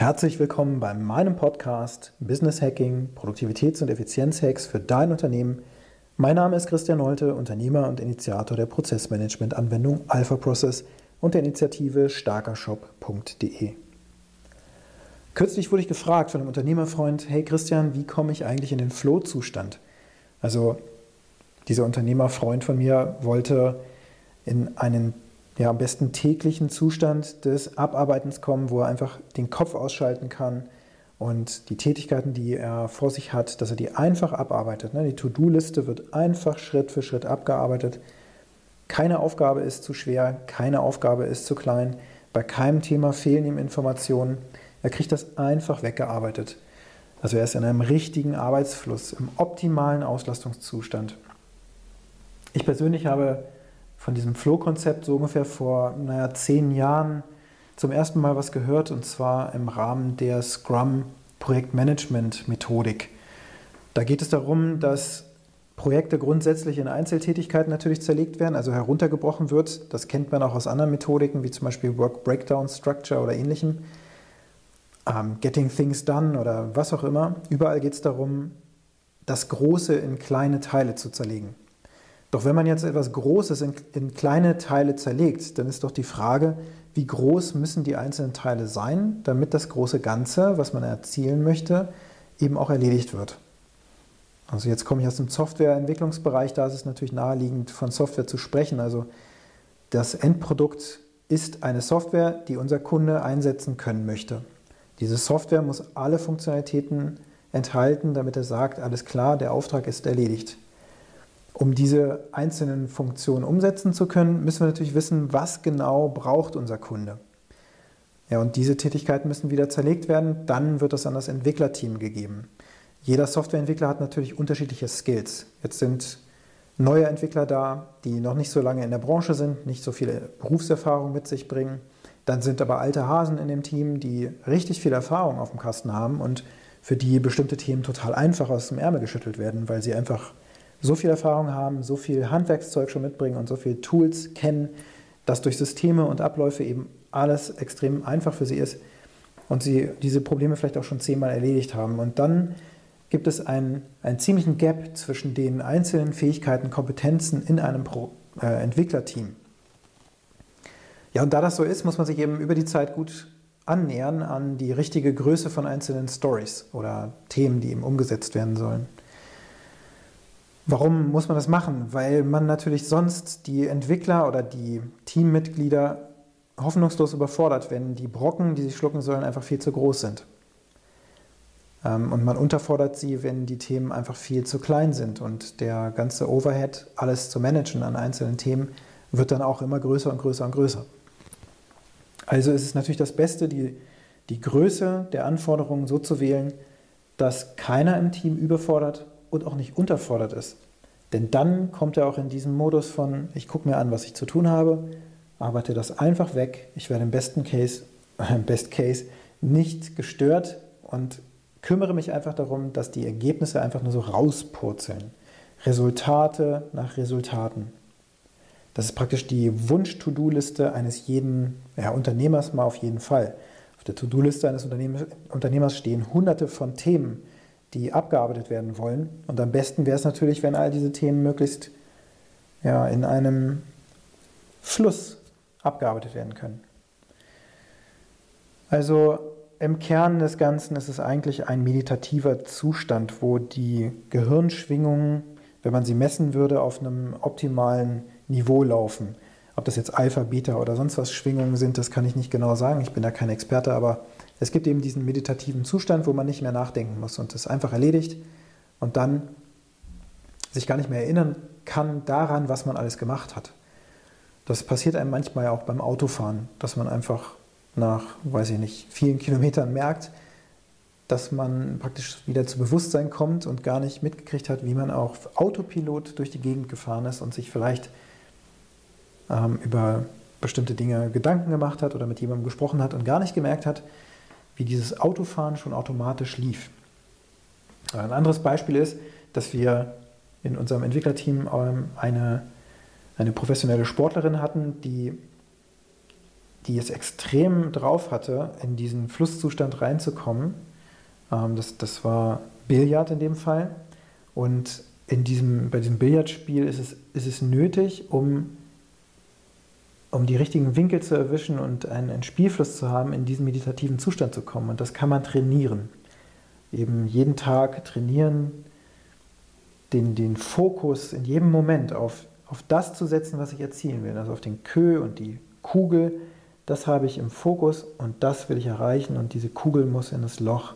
Herzlich willkommen bei meinem Podcast Business Hacking, Produktivitäts- und Effizienzhacks für dein Unternehmen. Mein Name ist Christian Nolte, Unternehmer und Initiator der Prozessmanagement-Anwendung Alpha Process und der Initiative starkershop.de. Kürzlich wurde ich gefragt von einem Unternehmerfreund, hey Christian, wie komme ich eigentlich in den Flow-Zustand? Also dieser Unternehmerfreund von mir wollte in einen ja, am besten täglichen Zustand des Abarbeitens kommen, wo er einfach den Kopf ausschalten kann und die Tätigkeiten, die er vor sich hat, dass er die einfach abarbeitet. Ne? Die To-Do-Liste wird einfach Schritt für Schritt abgearbeitet. Keine Aufgabe ist zu schwer, keine Aufgabe ist zu klein. Bei keinem Thema fehlen ihm Informationen. Er kriegt das einfach weggearbeitet. Also er ist in einem richtigen Arbeitsfluss, im optimalen Auslastungszustand. Ich persönlich habe von diesem Flow-Konzept so ungefähr vor naja, zehn Jahren zum ersten Mal was gehört und zwar im Rahmen der Scrum-Projektmanagement-Methodik. Da geht es darum, dass Projekte grundsätzlich in Einzeltätigkeiten natürlich zerlegt werden, also heruntergebrochen wird. Das kennt man auch aus anderen Methodiken, wie zum Beispiel Work Breakdown Structure oder ähnlichem. Um, Getting Things Done oder was auch immer. Überall geht es darum, das Große in kleine Teile zu zerlegen. Doch wenn man jetzt etwas Großes in, in, kleine Teile zerlegt, dann ist doch die Frage, wie groß müssen die einzelnen Teile sein, damit das große Ganze, was man erzielen möchte, eben auch erledigt wird. Also jetzt komme ich aus dem Softwareentwicklungsbereich, da ist es natürlich naheliegend, von Software zu sprechen. Also das Endprodukt ist eine Software, die unser Kunde einsetzen können möchte. Diese Software muss alle Funktionalitäten enthalten, damit er sagt, alles klar, der Auftrag ist erledigt. Um diese einzelnen Funktionen umsetzen zu können, müssen wir natürlich wissen, was genau braucht unser Kunde. Ja, und diese Tätigkeiten müssen wieder zerlegt werden, dann wird das an das Entwicklerteam gegeben. Jeder Softwareentwickler hat natürlich unterschiedliche Skills. Jetzt sind neue Entwickler da, die noch nicht so lange in der Branche sind, nicht so viele Berufserfahrung mit sich bringen. Dann sind aber alte Hasen in dem Team, die richtig viel Erfahrung auf dem Kasten haben und für die bestimmte Themen total einfach aus dem Ärmel geschüttelt werden, weil sie einfach so viel Erfahrung haben, so viel Handwerkszeug schon mitbringen und so viele Tools kennen, dass durch Systeme und Abläufe eben alles extrem einfach für sie ist und sie diese Probleme vielleicht auch schon zehnmal erledigt haben. Und dann gibt es einen, einen ziemlichen Gap zwischen den einzelnen Fähigkeiten, Kompetenzen in einem Pro, äh, Entwicklerteam. Ja, und da das so ist, muss man sich eben über die Zeit gut annähern an die richtige Größe von einzelnen Stories oder Themen, die eben umgesetzt werden sollen. Warum muss man das machen? Weil man natürlich sonst die Entwickler oder die Teammitglieder hoffnungslos überfordert, wenn die Brocken, die sie schlucken sollen, einfach viel zu groß sind. Ähm, und man unterfordert sie, wenn die Themen einfach viel zu klein sind. Und der ganze Overhead, alles zu managen an einzelnen Themen, wird dann auch immer größer und größer und größer. Also ist es natürlich das Beste, die, die Größe der Anforderungen so zu wählen, dass keiner im Team überfordert und auch nicht unterfordert ist. Denn dann kommt er auch in diesen Modus von, ich gucke mir an, was ich zu tun habe, arbeite das einfach weg, ich werde im besten Case, äh, im Best Case nicht gestört und kümmere mich einfach darum, dass die Ergebnisse einfach nur so rauspurzeln. Resultate nach Resultaten. Das ist praktisch die Wunsch-To-Do-Liste eines jeden ja, Unternehmers mal auf jeden Fall. Auf der To-Do-Liste eines Unternehmers stehen hunderte von Themen, die abgearbeitet werden wollen. Und am besten wäre es natürlich, wenn all diese Themen möglichst ja, in einem Fluss abgearbeitet werden können. Also im Kern des Ganzen ist es eigentlich ein meditativer Zustand, wo die Gehirnschwingungen, wenn man sie messen würde, auf einem optimalen Niveau laufen. Ob das jetzt Alpha, Beta oder sonst was Schwingungen sind, das kann ich nicht genau sagen. Ich bin da kein Experte, aber es gibt eben diesen meditativen Zustand, wo man nicht mehr nachdenken muss und es einfach erledigt und dann sich gar nicht mehr erinnern kann daran, was man alles gemacht hat. Das passiert einem manchmal auch beim Autofahren, dass man einfach nach, weiß ich nicht, vielen Kilometern merkt, dass man praktisch wieder zu Bewusstsein kommt und gar nicht mitgekriegt hat, wie man auch Autopilot durch die Gegend gefahren ist und sich vielleicht ähm, über bestimmte Dinge Gedanken gemacht hat oder mit jemandem gesprochen hat und gar nicht gemerkt hat, wie dieses Autofahren schon automatisch lief. Ein anderes Beispiel ist, dass wir in unserem Entwicklerteam ähm, eine, eine professionelle Sportlerin hatten, die die es extrem drauf hatte, in diesen Flusszustand reinzukommen. Ähm, das, das war Billard in dem Fall. Und in diesem, bei diesem Billardspiel ist es, ist es nötig, um, um die richtigen Winkel zu erwischen und einen, einen Spielfluss zu haben, in diesen meditativen Zustand zu kommen. Und das kann man trainieren. Eben jeden Tag trainieren, den, den Fokus in jedem Moment auf, auf das zu setzen, was ich erzielen will. Also auf den Kö und die Kugel, das habe ich im Fokus und das will ich erreichen und diese Kugel muss in das Loch.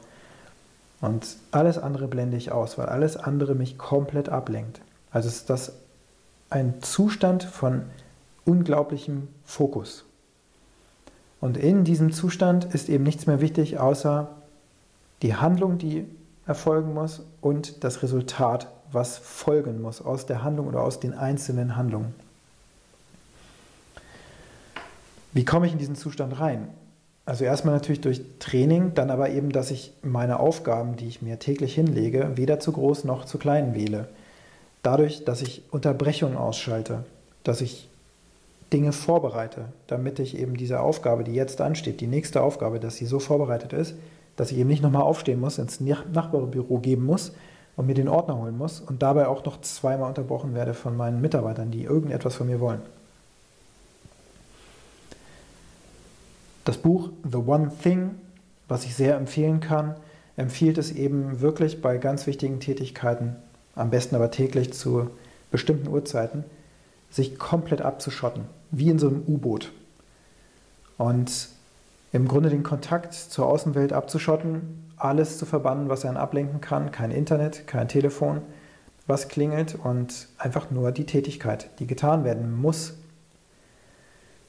Und alles andere blende ich aus, weil alles andere mich komplett ablenkt. Also ist das ein Zustand von unglaublichem Fokus. Und in diesem Zustand ist eben nichts mehr wichtig, außer die Handlung, die erfolgen muss und das Resultat, was folgen muss aus der Handlung oder aus den einzelnen Handlungen. Wie komme ich in diesen Zustand rein? Also erstmal natürlich durch Training, dann aber eben, dass ich meine Aufgaben, die ich mir täglich hinlege, weder zu groß noch zu klein wähle. Dadurch, dass ich Unterbrechungen ausschalte, dass ich Dinge vorbereite, damit ich eben diese Aufgabe, die jetzt ansteht, die nächste Aufgabe, dass sie so vorbereitet ist, dass ich eben nicht nochmal aufstehen muss, ins Nachbarbüro geben muss und mir den Ordner holen muss und dabei auch noch zweimal unterbrochen werde von meinen Mitarbeitern, die irgendetwas von mir wollen. Das Buch The One Thing, was ich sehr empfehlen kann, empfiehlt es eben wirklich bei ganz wichtigen Tätigkeiten, am besten aber täglich zu bestimmten Uhrzeiten, sich komplett abzuschotten, wie in so einem U-Boot. Und im Grunde den Kontakt zur Außenwelt abzuschotten, alles zu verbannen, was einen ablenken kann, kein Internet, kein Telefon, was klingelt und einfach nur die Tätigkeit, die getan werden muss,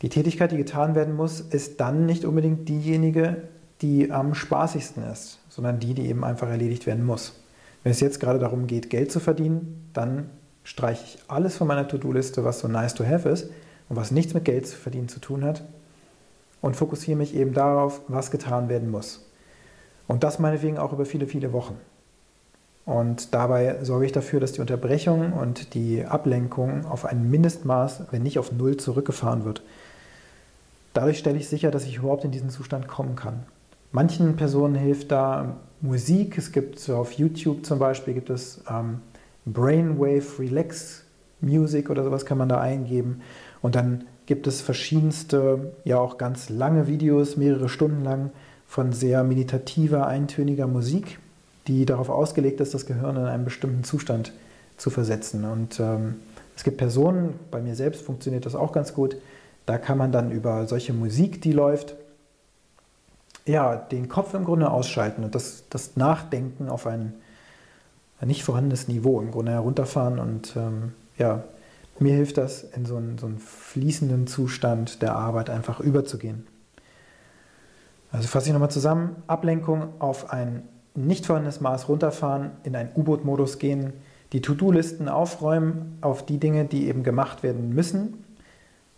die Tätigkeit, die getan werden muss, ist dann nicht unbedingt diejenige, die am spaßigsten ist, sondern die, die eben einfach erledigt werden muss. Wenn es jetzt gerade darum geht, Geld zu verdienen, dann streiche ich alles von meiner To-Do-Liste, was so nice to have ist und was nichts mit Geld zu verdienen zu tun hat und fokussiere mich eben darauf, was getan werden muss. Und das meinetwegen auch über viele, viele Wochen. Und dabei sorge ich dafür, dass die Unterbrechung und die Ablenkung auf ein Mindestmaß, wenn nicht auf Null, zurückgefahren wird. Dadurch stelle ich sicher, dass ich überhaupt in diesen Zustand kommen kann. Manchen Personen hilft da Musik. Es gibt auf YouTube zum Beispiel gibt es ähm, Brainwave Relax Music oder sowas kann man da eingeben. Und dann gibt es verschiedenste, ja auch ganz lange Videos, mehrere Stunden lang von sehr meditativer, eintöniger Musik, die darauf ausgelegt ist, das Gehirn in einen bestimmten Zustand zu versetzen. Und ähm, es gibt Personen, bei mir selbst funktioniert das auch ganz gut, da kann man dann über solche Musik, die läuft, ja, den Kopf im Grunde ausschalten und das, das Nachdenken auf ein, nicht vorhandenes Niveau im Grunde herunterfahren. Und ähm, ja, mir hilft das, in so einen, so einen fließenden Zustand der Arbeit einfach überzugehen. Also fasse ich nochmal zusammen. Ablenkung auf ein nicht vorhandenes Maß runterfahren, in einen U-Boot-Modus gehen, die To-Do-Listen aufräumen auf die Dinge, die eben gemacht werden müssen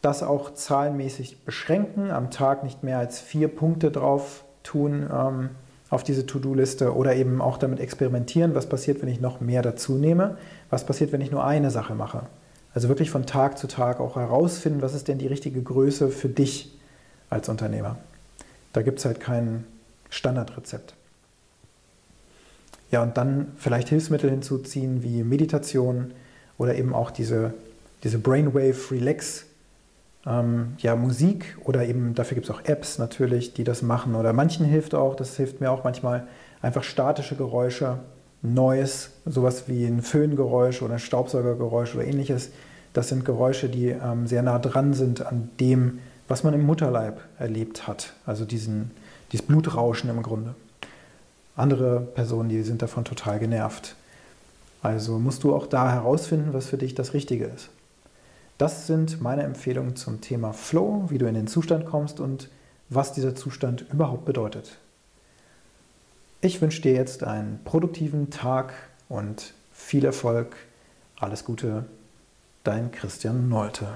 das auch zahlenmäßig beschränken, am Tag nicht mehr als vier Punkte drauf tun ähm, auf diese To-Do-Liste oder eben auch damit experimentieren, was passiert, wenn ich noch mehr dazu nehme, was passiert, wenn ich nur eine Sache mache. Also wirklich von Tag zu Tag auch herausfinden, was ist denn die richtige Größe für dich als Unternehmer. Da gibt es halt kein Standardrezept. Ja, und dann vielleicht Hilfsmittel hinzuziehen wie Meditation oder eben auch diese, diese Brainwave Relax ähm, ja, Musik oder eben dafür gibt es auch Apps natürlich, die das machen. Oder manchen hilft auch, das hilft mir auch manchmal, einfach statische Geräusche, Neues, sowas wie ein Föhngeräusch oder ein Staubsaugergeräusch oder ähnliches. Das sind Geräusche, die ähm, sehr nah dran sind an dem, was man im Mutterleib erlebt hat. Also diesen, dieses Blutrauschen im Grunde. Andere Personen, die sind davon total genervt. Also musst du auch da herausfinden, was für dich das Richtige ist. Das sind meine Empfehlungen zum Thema Flow, wie du in den Zustand kommst und was dieser Zustand überhaupt bedeutet. Ich wünsche dir jetzt einen produktiven Tag und viel Erfolg. Alles Gute, dein Christian Nolte.